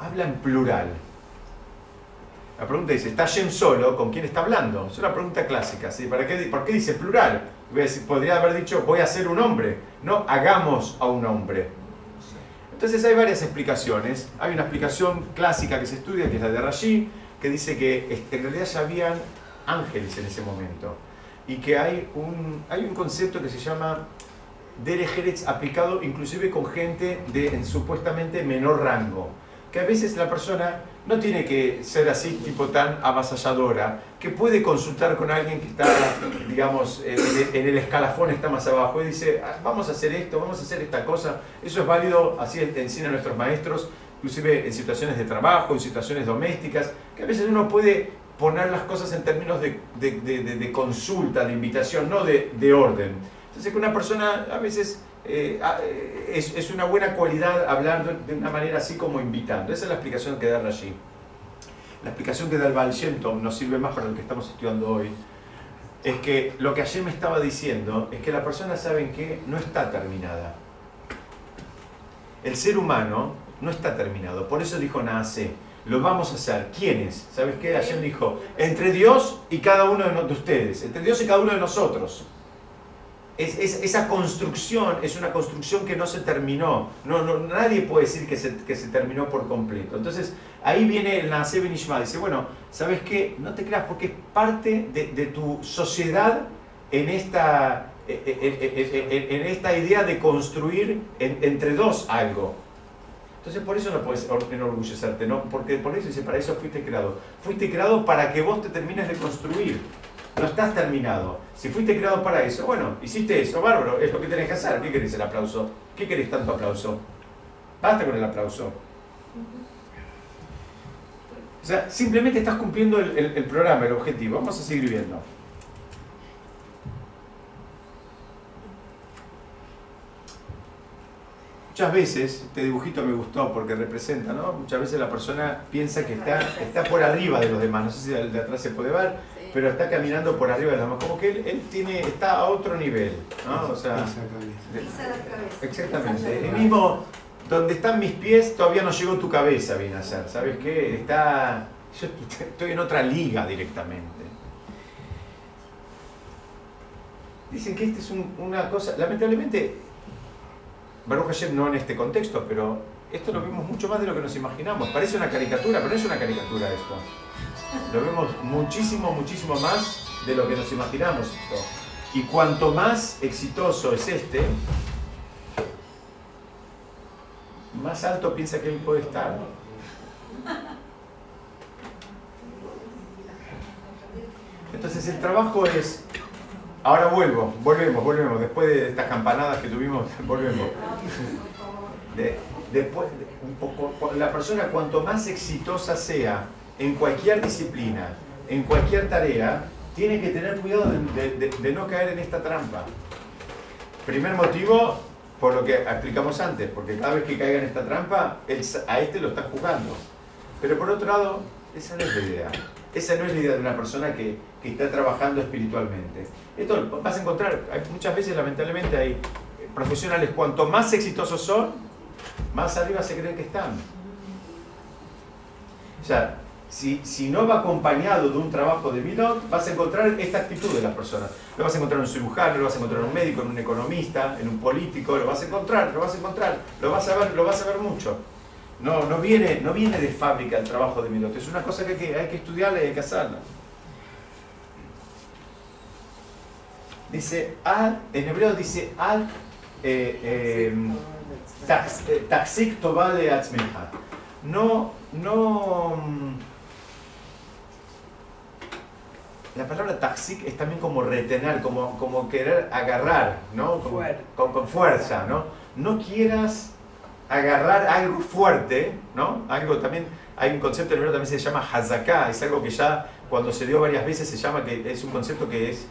Habla en plural. La pregunta dice, ¿está Shem solo? ¿Con quién está hablando? Es una pregunta clásica. ¿sí? ¿Para qué, ¿Por qué dice plural? Podría haber dicho, voy a ser un hombre. No, hagamos a un hombre. Entonces hay varias explicaciones. Hay una explicación clásica que se estudia, que es la de Rashi, que dice que este, en realidad ya habían ángeles en ese momento. Y que hay un, hay un concepto que se llama Derech aplicado inclusive con gente de en supuestamente menor rango. Que a veces la persona no tiene que ser así, tipo tan avasalladora, que puede consultar con alguien que está, digamos, en el, escalafón está más abajo y dice, "Ah, vamos a hacer esto, vamos a hacer esta cosa. Eso es válido, así enseñan nuestros maestros, inclusive en situaciones de trabajo, en situaciones domésticas, que a veces uno puede poner las cosas en términos de, de- de- de- consulta, de invitación, no de orden. Entonces que una persona a veces eh, a- eh, es, es una buena cualidad hablar de, una manera así como invitando. Esa es la explicación que da Rashi. La explicación que da el Baal Shem nos sirve más para lo que estamos estudiando hoy. Es que lo que ayer me estaba diciendo es que la persona, ¿saben qué? No está terminada. El ser humano no está terminado. Por eso dijo Naase, lo vamos a hacer. ¿Quiénes? ¿Sabes qué? Ayer dijo, entre Dios y cada uno de no- de ustedes. Entre Dios y cada uno de nosotros. Es, es- esa construcción es una construcción que no se terminó. No, no, nadie puede decir que se, que se terminó por completo. Entonces, ahí viene el Naase Ben Ishma. Dice, bueno, ¿sabes qué? No te creas porque es parte de, de tu sociedad en esta, en, en- en- en esta idea de construir en- entre dos algo. Entonces, por eso no puedes or- enorgullecerte, ¿no? Porque por eso dice, para eso fuiste creado. Fuiste creado para que vos te termines de construir. No estás terminado. Si fuiste creado para eso, bueno, hiciste eso, bárbaro, es lo que tenés que hacer. ¿Qué querés el aplauso? ¿Qué querés tanto aplauso? Basta con el aplauso. O sea, simplemente estás cumpliendo el, programa, el objetivo. Vamos a seguir viendo. Muchas veces, este dibujito me gustó porque representa, ¿no? Muchas veces la persona piensa que está, está por arriba de los demás. No sé si de atrás se puede ver, pero está caminando por arriba de los demás. Como que él, él tiene, está a otro nivel, ¿no? O sea, la cabeza. Exactamente. El mismo, donde están mis pies, todavía no llegó tu cabeza, viene a ser. ¿Sabes qué? Está. Yo estoy en otra liga directamente. Dicen que esta es un- una cosa. Lamentablemente, Baruch Hashem no en este contexto, pero esto lo vemos mucho más de lo que nos imaginamos. Parece una caricatura, pero no es una caricatura esto. Lo vemos muchísimo, muchísimo más de lo que nos imaginamos esto. Y cuanto más exitoso es este, más alto piensa que él puede estar. Entonces el trabajo es, ahora vuelvo, volvemos, volvemos, después de estas campanadas que tuvimos, (laughs) volvemos. De- después, la persona cuanto más exitosa sea en cualquier disciplina, en cualquier tarea, tiene que tener cuidado de, no caer en esta trampa. Primer motivo, por lo que explicamos antes, porque cada vez que caiga en esta trampa, él a este lo está jugando. Pero por otro lado, esa no es la idea. Esa no es la idea de una persona que, que está trabajando espiritualmente. Esto vas a encontrar, hay- muchas veces lamentablemente hay profesionales, cuanto más exitosos son, más arriba se creen que están. O sea, si, si no va acompañado de un trabajo de Milot, vas a encontrar esta actitud de las personas. Lo vas a encontrar en un cirujano, lo vas a encontrar en un médico, en un economista, en un político, lo vas a encontrar, lo vas a encontrar, lo vas a ver, lo vas a ver mucho. No, no, viene, no viene de fábrica el trabajo de Milot, es una cosa que hay que, hay que estudiarla y hay que hacerla. Dice, al, en hebreo dice, al, eh, eh, eh, taxik tovale atzmeja. No, no. mm, La palabra taxik es también como retener, como, como querer agarrar, ¿no? Como- con, con fuerza, ¿no? no quieras agarrar algo fuerte, ¿no? Algo también, hay un concepto en hebreo también se llama hazaká, es algo que ya cuando se dio varias veces se llama que es un concepto que es,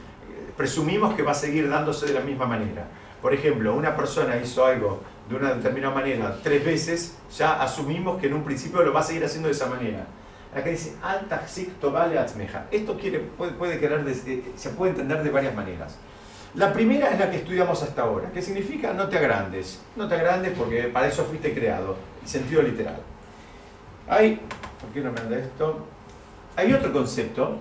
presumimos que va a seguir dándose de la misma manera. Por ejemplo, una persona hizo algo de una determinada manera tres veces, ya asumimos que en un principio lo va a seguir haciendo de esa manera. Acá dice, al vale Esto quiere, puede, puede querer, se puede entender de varias maneras. La primera es la que estudiamos hasta ahora, que significa no te agrandes. No te agrandes porque para eso fuiste creado, en sentido literal. Hay, ¿por qué no me anda esto? Hay otro concepto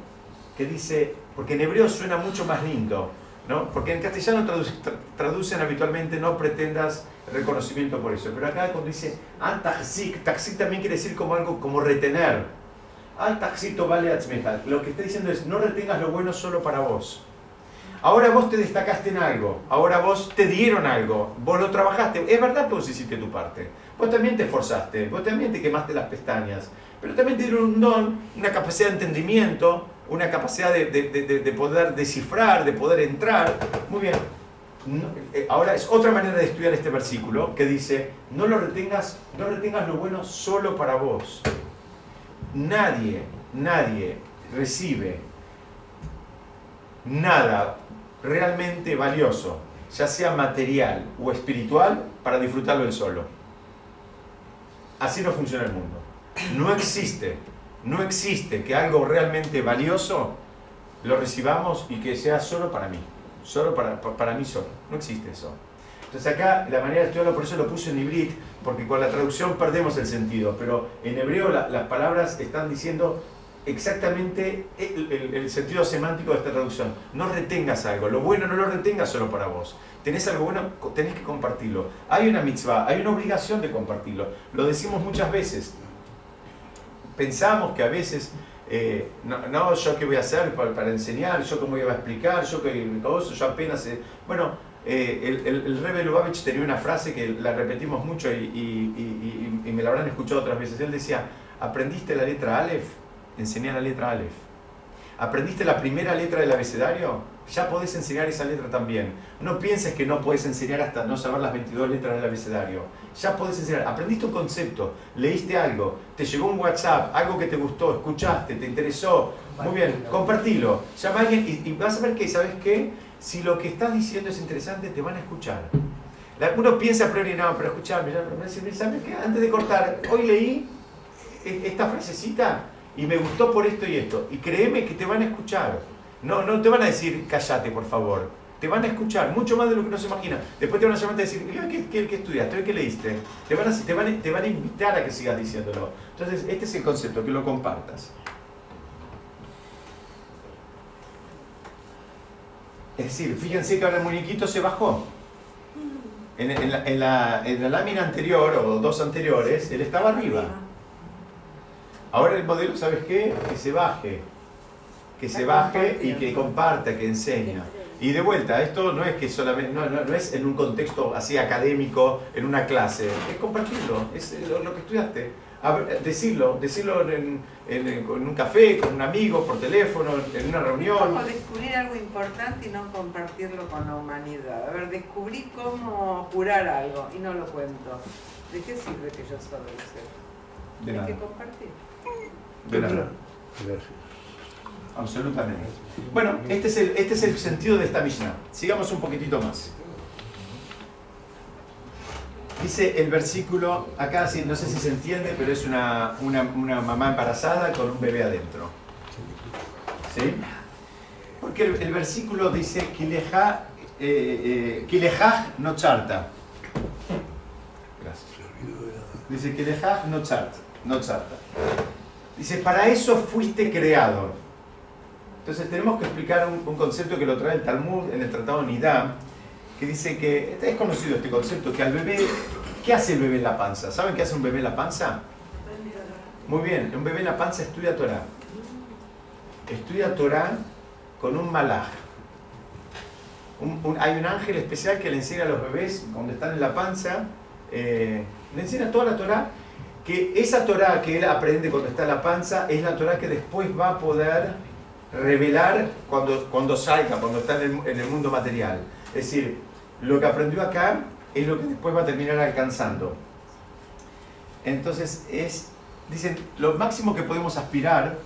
que dice, porque en hebreo suena mucho más lindo, ¿no? Porque en castellano traducen habitualmente no pretendas reconocimiento por eso, pero acá cuando dice an taxik, también quiere decir como algo como retener. Al taxito vale Lo que está diciendo es no retengas lo bueno solo para vos. Ahora vos te destacaste en algo, ahora vos te dieron algo, vos lo trabajaste. Es verdad que vos hiciste tu parte. Vos también te esforzaste, vos también te quemaste las pestañas, pero también te dieron un don, una capacidad de entendimiento, una capacidad de, poder descifrar, de poder entrar. Muy bien. Eh, ahora es otra manera de estudiar este versículo que dice, no lo retengas, no retengas lo bueno solo para vos. Nadie, nadie recibe nada realmente valioso, ya sea material o espiritual, para disfrutarlo él solo. Así no funciona el mundo. No existe, no existe que algo realmente valioso lo recibamos y que sea solo para mí, solo para, para mí solo. No existe eso. Entonces acá la manera de estudiarlo, por eso lo puse en hibrid, porque con la traducción perdemos el sentido, pero en hebreo las palabras están diciendo exactamente el, sentido semántico de esta traducción. No retengas algo, lo bueno no lo retengas solo para vos. Tenés algo bueno, tenés que compartirlo. Hay una mitzvah, hay una obligación de compartirlo. Lo decimos muchas veces. Pensamos que a veces, eh, no, yo qué voy a hacer para, enseñar, yo cómo iba a explicar, yo qué eso, yo apenas... bueno, eh, el, el, el Rebbe Lubavitch tenía una frase que la repetimos mucho y, y, y me la habrán escuchado otras veces. Él decía, ¿aprendiste la letra Aleph? enseñar la letra Aleph. ¿Aprendiste la primera letra del abecedario? Ya podés enseñar esa letra también. No pienses que no puedes enseñar hasta no saber las 22 letras del abecedario. Ya podés enseñar. Aprendiste un concepto, leíste algo, te llegó un WhatsApp, algo que te gustó, escuchaste, te interesó. Muy bien, compartilo. Llama a alguien y, vas a ver que, ¿sabes qué? Si lo que estás diciendo es interesante, te van a escuchar. Uno piensa a priori, no, pero escuchame, ¿sabes qué? Antes de cortar, hoy leí esta frasecita y me gustó por esto y esto. Y créeme que te van a escuchar. No, no te van a decir, cállate, por favor. Te van a escuchar, mucho más de lo que uno se imagina. Después te van a llamar y decir, ¿qué, qué, qué estudiaste? ¿Qué leíste? Te van, a, te, van a, te van a invitar a que sigas diciéndolo. Entonces, este es el concepto, que lo compartas. Es decir, fíjense que ahora el muñequito se bajó. En, en, la, en, la, en la lámina anterior, o dos anteriores, él estaba arriba. Ahora el modelo, ¿sabes qué? Que se baje. Que se baje y que comparta, que enseña. Y de vuelta, esto no es que solamente, no, no, es en un contexto así académico, en una clase, es compartirlo, es lo, que estudiaste. decirlo, decirlo en, en, un café, con un amigo, por teléfono, en una reunión. Como descubrir algo importante y no compartirlo con la humanidad. A ver, descubrí cómo curar algo y no lo cuento. ¿De qué sirve que yo solo lo sé? De Hay que compartir. De nada. Gracias. Absolutamente. Bueno, este es, el, este es el sentido de esta Mishnah. Sigamos un poquitito más. Dice el versículo, acá no sé si se entiende, pero es una, una, mamá embarazada con un bebé adentro. ¿Sí? Porque el, versículo dice, Kileja, eh, eh, no charta. Gracias. Dice, Kilejaj no charta. No charta. Dice, para eso fuiste creado. Entonces tenemos que explicar un, concepto que lo trae el Talmud en el Tratado Nidá, que dice que, es conocido este concepto, que al bebé, ¿qué hace el bebé en la panza? ¿Saben qué hace un bebé en la panza? Muy bien, un bebé en la panza estudia Torah. Estudia Torah con un malaj. hay un ángel especial que le enseña a los bebés, cuando están en la panza, eh, le enseña toda la Torah que esa Torah que él aprende cuando está en la panza es la Torah que después va a poder revelar cuando, cuando salga, cuando está en el, mundo material. Es decir, lo que aprendió acá es lo que después va a terminar alcanzando. Entonces es, dicen, lo máximo que podemos aspirar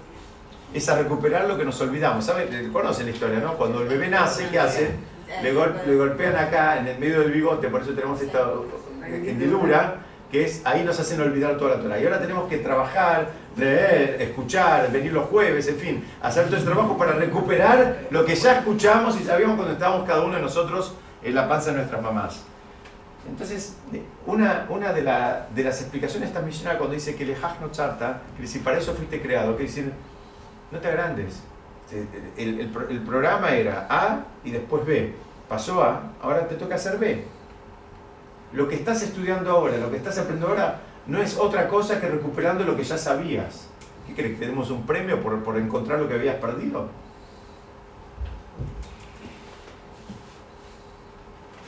es a recuperar lo que nos olvidamos. ¿Saben? Conocen la historia, ¿no? Cuando el bebé nace, ¿qué hacen? Le, le golpean acá en el medio del bigote, por eso tenemos esta hendidura, que es ahí nos hacen olvidar toda la Torah. Y ahora tenemos que trabajar, leer, escuchar, venir los jueves, en fin, hacer todo ese trabajo para recuperar lo que ya escuchamos y sabíamos cuando estábamos cada uno de nosotros en la panza de nuestras mamás. Entonces, una, una de, de las explicaciones esta Mishnah cuando dice que le no charta, que si para eso fuiste creado, que decir, no te agrandes. El, el, el, programa era A y después B. Pasó A, ahora te toca hacer B. Lo que estás estudiando ahora, lo que estás aprendiendo ahora, no es otra cosa que recuperando lo que ya sabías. ¿Qué crees? ¿Que tenemos un premio por, por encontrar lo que habías perdido?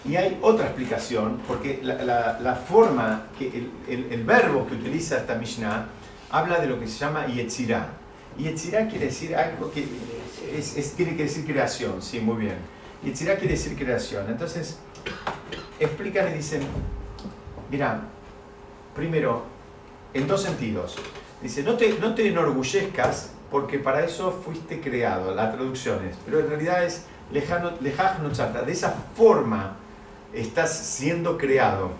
Y hay otra explicación, porque la, la, forma, que el, el, verbo que utiliza esta Mishnah habla de lo que se llama Yetzirah. Yetzirah quiere decir algo que es, tiene que decir creación, sí, muy bien. Yetzirah quiere decir creación. Entonces, explican y dicen, mira, primero, en dos sentidos. Dice, no te, no te enorgullezcas porque para eso fuiste creado, la traducción es, pero en realidad es lejano, de esa forma estás siendo creado.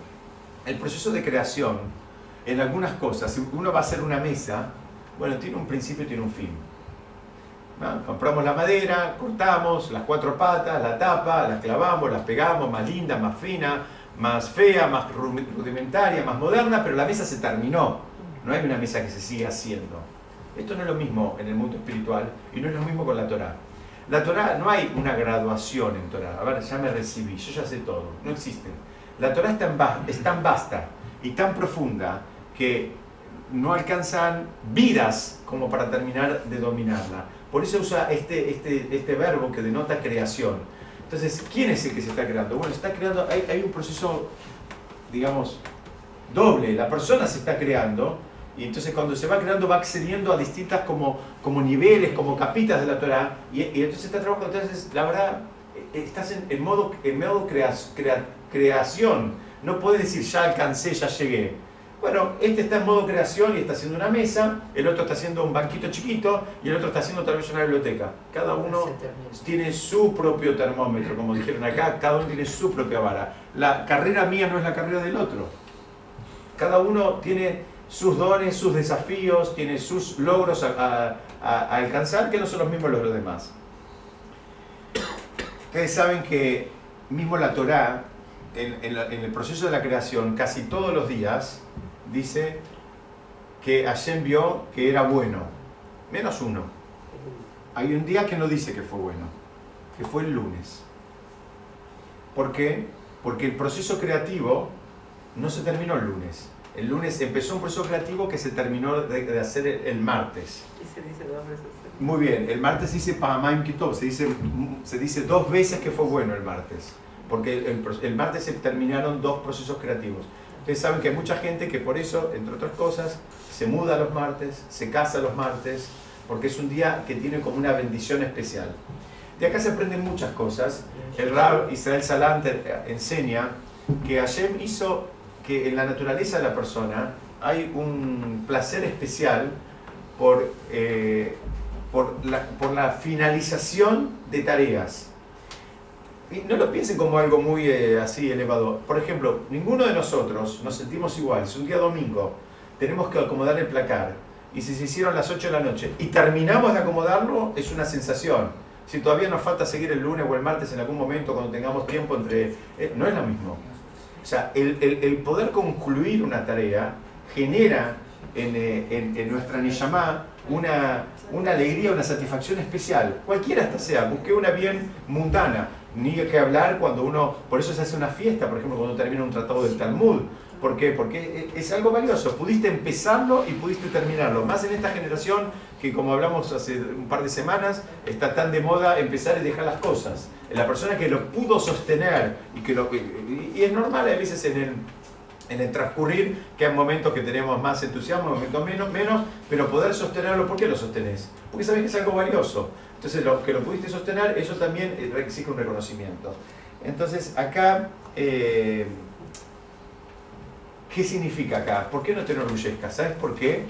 El proceso de creación, en algunas cosas, si uno va a hacer una mesa, bueno, tiene un principio y tiene un fin. Compramos la madera, cortamos las cuatro patas, la tapa, las clavamos, las pegamos, más linda, más fina, más fea, más rudimentaria, más moderna, pero la mesa se terminó. No hay una mesa que se siga haciendo. Esto no es lo mismo en el mundo espiritual y no es lo mismo con la Torah. La Torah no hay una graduación en Torah. A ver, ya me recibí, yo ya sé todo. No existe. La Torah es tan, es tan vasta y tan profunda que no alcanzan vidas como para terminar de dominarla. Por eso usa este, este, este verbo que denota creación. Entonces, ¿quién es el que se está creando? Bueno, se está creando, hay, hay un proceso, digamos, doble. La persona se está creando y entonces cuando se va creando va accediendo a distintas como, como niveles, como capitas de la Torah y, y entonces está trabajando. Entonces, la verdad, eh, estás en, modo, en modo creación. No puedes decir ya alcancé, ya llegué bueno, este está en modo creación y está haciendo una mesa, el otro está haciendo un banquito chiquito y el otro está haciendo tal vez una biblioteca. Cada uno tiene su propio termómetro, como dijeron acá, cada uno tiene su propia vara. La carrera mía no es la carrera del otro. Cada uno tiene sus dones, sus desafíos, tiene sus logros a, alcanzar que no son los mismos los de los demás. Ustedes saben que mismo la Torá, en, en el proceso de la creación, casi todos los días, dice que Hashem vio que era bueno, menos uno. Hay un día que no dice que fue bueno, que fue el lunes. ¿Por qué? Porque el proceso creativo no se terminó el lunes. El lunes empezó un proceso creativo que se terminó de, hacer el, martes. Y se dice dos veces. Muy bien, el martes dice Pahamaim Kitov, se dice, se dice dos veces que fue bueno el martes. Porque el, el martes se terminaron dos procesos creativos. Ustedes saben que hay mucha gente que por eso, entre otras cosas, se muda los martes, se casa los martes, porque es un día que tiene como una bendición especial. De acá se aprenden muchas cosas. El Rab Israel Salanter enseña que Hashem hizo que en la naturaleza de la persona hay un placer especial por, eh, por, la, por la finalización de tareas no lo piensen como algo muy eh, así elevado. Por ejemplo, ninguno de nosotros nos sentimos igual. Si un día domingo tenemos que acomodar el placar y si se hicieron las 8 de la noche y terminamos de acomodarlo, es una sensación. Si todavía nos falta seguir el lunes o el martes en algún momento cuando tengamos tiempo entre... Eh, no es lo mismo. O sea, el, el, poder concluir una tarea genera en, eh, en, nuestra Niyamá una, una alegría, una satisfacción especial. Cualquiera hasta sea, busqué una bien mundana ni que hablar cuando uno, por eso se hace una fiesta, por ejemplo, cuando termina un tratado del Talmud. ¿Por qué? Porque es algo valioso. Pudiste empezarlo y pudiste terminarlo. Más en esta generación que, como hablamos hace un par de semanas, está tan de moda empezar y dejar las cosas. La persona que lo pudo sostener y que lo y es normal a veces en el, en el transcurrir que hay momentos que tenemos más entusiasmo, momentos menos, menos, pero poder sostenerlo, ¿por qué lo sostenés? Porque sabés que es algo valioso. Entonces, lo que lo pudiste sostener, eso también exige un reconocimiento. Entonces, acá, eh, ¿Qué significa acá? ¿Por qué no te enorgullezcas? ¿Sabes por qué?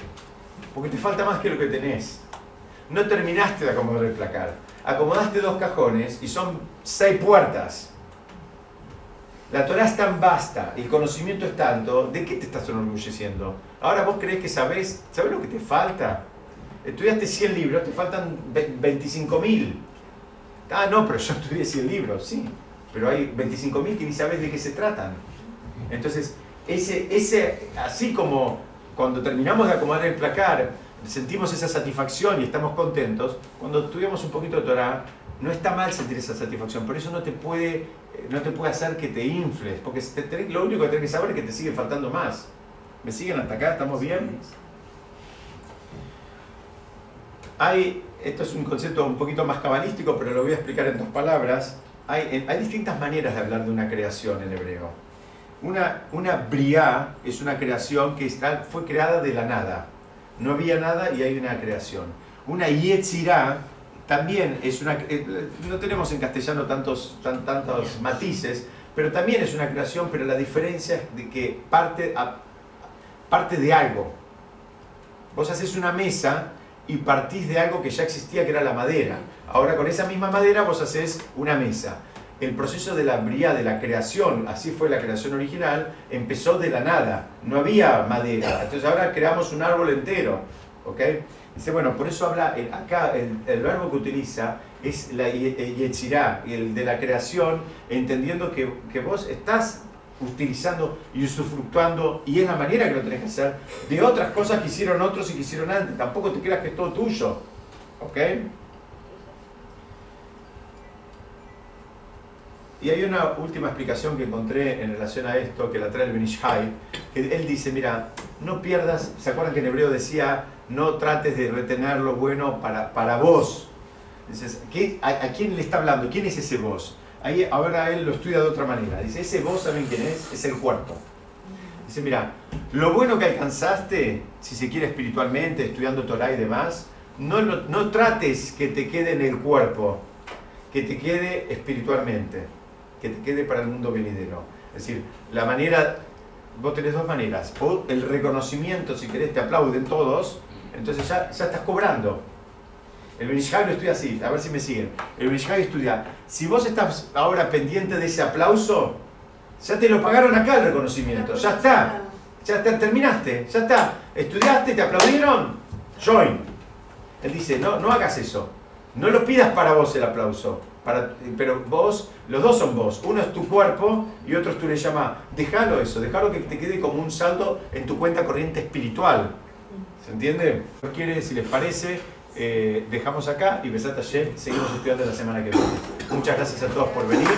Porque te falta más que lo que tenés. No terminaste de acomodar el placar. Acomodaste dos cajones y son seis puertas. La Torah es tan vasta, el conocimiento es tanto, ¿de qué te estás enorgulleciendo? Ahora vos crees que sabés, ¿sabés lo que te falta? Estudiaste 100 libros, te faltan 25.000. Ah, no, pero yo estudié 100 libros, sí. Pero hay 25.000 que ni sabes de qué se tratan. Entonces, ese, ese, así como cuando terminamos de acomodar el placar, sentimos esa satisfacción y estamos contentos, cuando estudiamos un poquito de Torah, no está mal sentir esa satisfacción, pero eso no te puede, no te puede hacer que te infles, porque lo único que tienes que saber es que te sigue faltando más. ¿Me siguen hasta acá? ¿Estamos bien? Hay, esto es un concepto un poquito más cabalístico, pero lo voy a explicar en dos palabras. Hay, hay distintas maneras de hablar de una creación en hebreo. Una, una briá es una creación que está, fue creada de la nada. No había nada y hay una creación. Una yetzirá también es una... Eh, no tenemos en castellano tantos, tan, tantos matices, pero también es una creación, pero la diferencia es de que parte, a, parte de algo. Vos haces una mesa y partís de algo que ya existía, que era la madera. Ahora con esa misma madera vos haces una mesa. El proceso de la bría, de la creación, así fue la creación original, empezó de la nada. No había madera. Entonces ahora creamos un árbol entero. ¿ok? Dice, bueno, por eso habla, acá el, verbo que utiliza es la yetzirá, el de la creación, entendiendo que, que vos estás utilizando y usufructuando, y es la manera que lo tenés que hacer, de otras cosas que hicieron otros y que hicieron antes. Tampoco te creas que es todo tuyo. ¿Ok? Y hay una última explicación que encontré en relación a esto, que la trae el Benishai, que él dice, mira, no pierdas, ¿se acuerdan que en hebreo decía, no trates de retener lo bueno para, para vos? Dices, a, ¿a, quién le está hablando? ¿Quién es ese vos? Ahí ahora él lo estudia de otra manera. Dice, ese vos, ¿saben quién es? Es el cuerpo. Dice, mira, lo bueno que alcanzaste, si se quiere espiritualmente, estudiando Torah y demás, no, no, trates que te quede en el cuerpo, que te quede espiritualmente, que te quede para el mundo venidero. Es decir, la manera, vos tenés dos maneras, o el reconocimiento, si querés, te aplauden todos, entonces ya, estás cobrando. El Benishai lo estudia así, a ver si me siguen. El Benishai estudia, si vos estás ahora pendiente de ese aplauso, ya te lo pagaron acá el reconocimiento, ya está, ya terminaste, ya está. Estudiaste, te aplaudieron, join. Él dice, no, no hagas eso, no lo pidas para vos el aplauso, para, pero vos, los dos son vos, uno es tu cuerpo y otro es tu le llama, déjalo eso, déjalo que te quede como un saldo en tu cuenta corriente espiritual. ¿Se entiende? Quiere, si les parece, eh, dejamos acá y Besat Hashem seguimos estudiando la semana que viene. Muchas gracias a todos por venir.